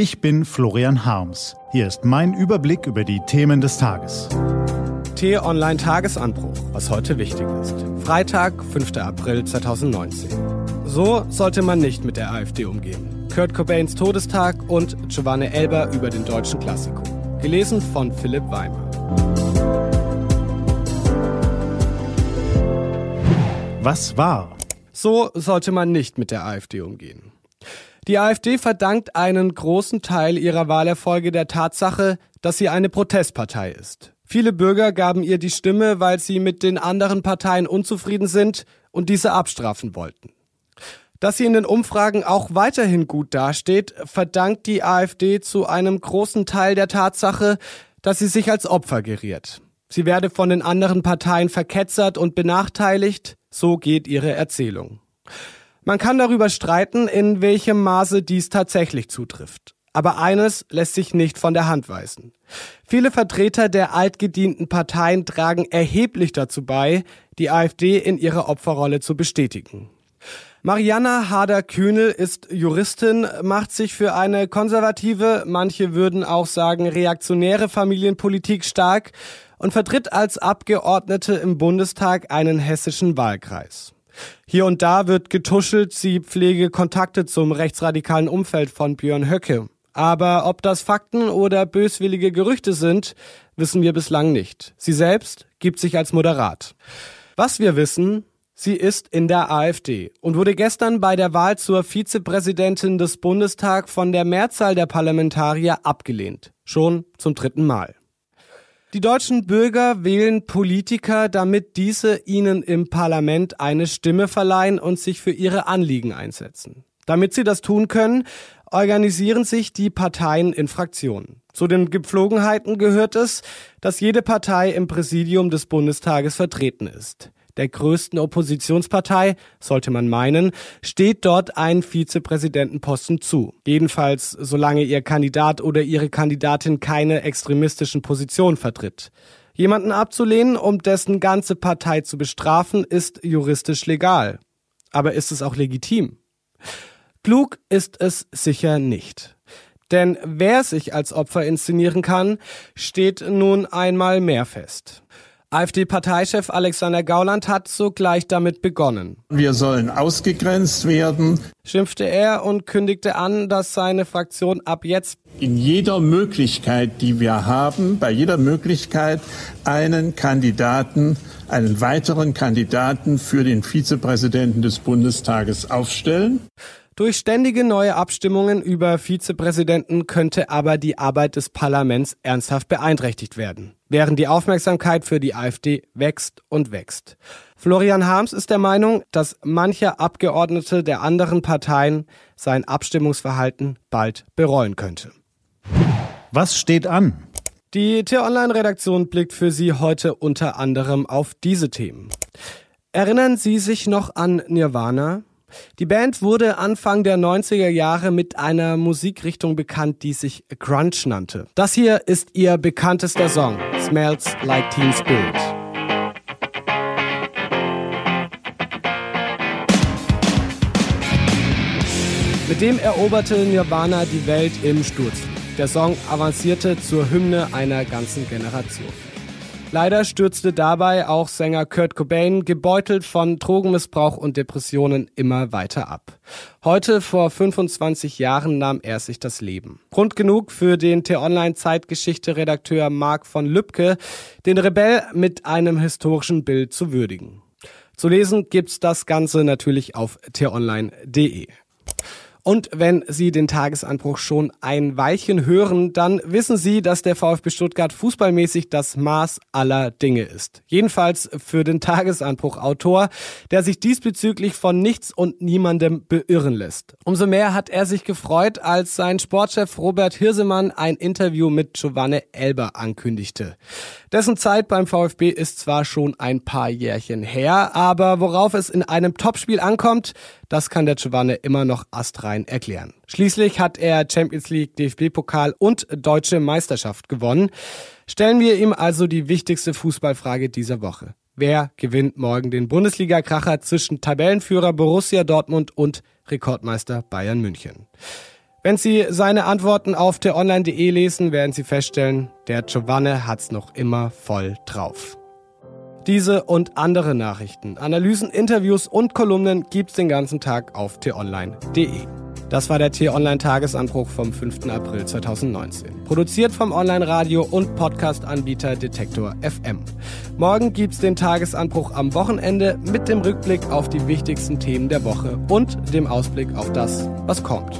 Ich bin Florian Harms. Hier ist mein Überblick über die Themen des Tages. T-Online Tagesanbruch, was heute wichtig ist. Freitag, 5. April 2019. So sollte man nicht mit der AfD umgehen. Kurt Cobains Todestag und Giovanni Elber über den deutschen Klassiker. Gelesen von Philipp Weimer. Was war? So sollte man nicht mit der AfD umgehen. Die AfD verdankt einen großen Teil ihrer Wahlerfolge der Tatsache, dass sie eine Protestpartei ist. Viele Bürger gaben ihr die Stimme, weil sie mit den anderen Parteien unzufrieden sind und diese abstrafen wollten. Dass sie in den Umfragen auch weiterhin gut dasteht, verdankt die AfD zu einem großen Teil der Tatsache, dass sie sich als Opfer geriert. Sie werde von den anderen Parteien verketzert und benachteiligt, so geht ihre Erzählung. Man kann darüber streiten, in welchem Maße dies tatsächlich zutrifft. Aber eines lässt sich nicht von der Hand weisen. Viele Vertreter der altgedienten Parteien tragen erheblich dazu bei, die AfD in ihrer Opferrolle zu bestätigen. Mariana Harder-Kühnel ist Juristin, macht sich für eine konservative, manche würden auch sagen reaktionäre Familienpolitik stark und vertritt als Abgeordnete im Bundestag einen hessischen Wahlkreis. Hier und da wird getuschelt, sie pflege Kontakte zum rechtsradikalen Umfeld von Björn Höcke. Aber ob das Fakten oder böswillige Gerüchte sind, wissen wir bislang nicht. Sie selbst gibt sich als moderat. Was wir wissen, sie ist in der AfD und wurde gestern bei der Wahl zur Vizepräsidentin des Bundestags von der Mehrzahl der Parlamentarier abgelehnt. Schon zum dritten Mal. Die deutschen Bürger wählen Politiker, damit diese ihnen im Parlament eine Stimme verleihen und sich für ihre Anliegen einsetzen. Damit sie das tun können, organisieren sich die Parteien in Fraktionen. Zu den Gepflogenheiten gehört es, dass jede Partei im Präsidium des Bundestages vertreten ist der größten Oppositionspartei, sollte man meinen, steht dort ein Vizepräsidentenposten zu. Jedenfalls, solange ihr Kandidat oder ihre Kandidatin keine extremistischen Positionen vertritt. Jemanden abzulehnen, um dessen ganze Partei zu bestrafen, ist juristisch legal. Aber ist es auch legitim? Klug ist es sicher nicht. Denn wer sich als Opfer inszenieren kann, steht nun einmal mehr fest. AfD-Parteichef Alexander Gauland hat sogleich damit begonnen. Wir sollen ausgegrenzt werden, schimpfte er und kündigte an, dass seine Fraktion ab jetzt in jeder Möglichkeit, die wir haben, bei jeder Möglichkeit einen Kandidaten, einen weiteren Kandidaten für den Vizepräsidenten des Bundestages aufstellen. Durch ständige neue Abstimmungen über Vizepräsidenten könnte aber die Arbeit des Parlaments ernsthaft beeinträchtigt werden, während die Aufmerksamkeit für die AfD wächst und wächst. Florian Harms ist der Meinung, dass mancher Abgeordnete der anderen Parteien sein Abstimmungsverhalten bald bereuen könnte. Was steht an? Die T-Online-Redaktion blickt für Sie heute unter anderem auf diese Themen. Erinnern Sie sich noch an Nirvana? Die Band wurde Anfang der 90er Jahre mit einer Musikrichtung bekannt, die sich Grunge nannte. Das hier ist ihr bekanntester Song, Smells Like Teen Spirit. Mit dem eroberte Nirvana die Welt im Sturzflug. Der Song avancierte zur Hymne einer ganzen Generation. Leider stürzte dabei auch Sänger Kurt Cobain, gebeutelt von Drogenmissbrauch und Depressionen, immer weiter ab. Heute, vor 25 Jahren, nahm er sich das Leben. Grund genug für den T-Online-Zeitgeschichte-Redakteur Marc von Lübcke, den Rebell mit einem historischen Bild zu würdigen. Zu lesen gibt's das Ganze natürlich auf t-online.de. Und wenn Sie den Tagesanbruch schon ein Weilchen hören, dann wissen Sie, dass der VfB Stuttgart fußballmäßig das Maß aller Dinge ist. Jedenfalls für den Tagesanbruch-Autor, der sich diesbezüglich von nichts und niemandem beirren lässt. Umso mehr hat er sich gefreut, als sein Sportchef Robert Hirsemann ein Interview mit Giovanni Elber ankündigte. Dessen Zeit beim VfB ist zwar schon ein paar Jährchen her, aber worauf es in einem Topspiel ankommt, das kann der Giovanni immer noch astrein erklären. Schließlich hat er Champions League, DFB-Pokal und Deutsche Meisterschaft gewonnen. Stellen wir ihm also die wichtigste Fußballfrage dieser Woche. Wer gewinnt morgen den Bundesliga-Kracher zwischen Tabellenführer Borussia Dortmund und Rekordmeister Bayern München? Wenn Sie seine Antworten auf t-online.de lesen, werden Sie feststellen, der Giovanni hat's noch immer voll drauf. Diese und andere Nachrichten, Analysen, Interviews und Kolumnen gibt's den ganzen Tag auf t-online.de. Das war der T-Online-Tagesanbruch vom 5. April 2019. Produziert vom Online-Radio- und Podcast-Anbieter Detektor FM. Morgen gibt's den Tagesanbruch am Wochenende mit dem Rückblick auf die wichtigsten Themen der Woche und dem Ausblick auf das, was kommt.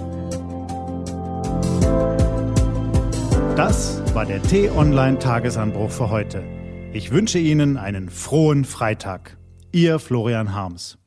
Das war der T-Online-Tagesanbruch für heute. Ich wünsche Ihnen einen frohen Freitag. Ihr Florian Harms.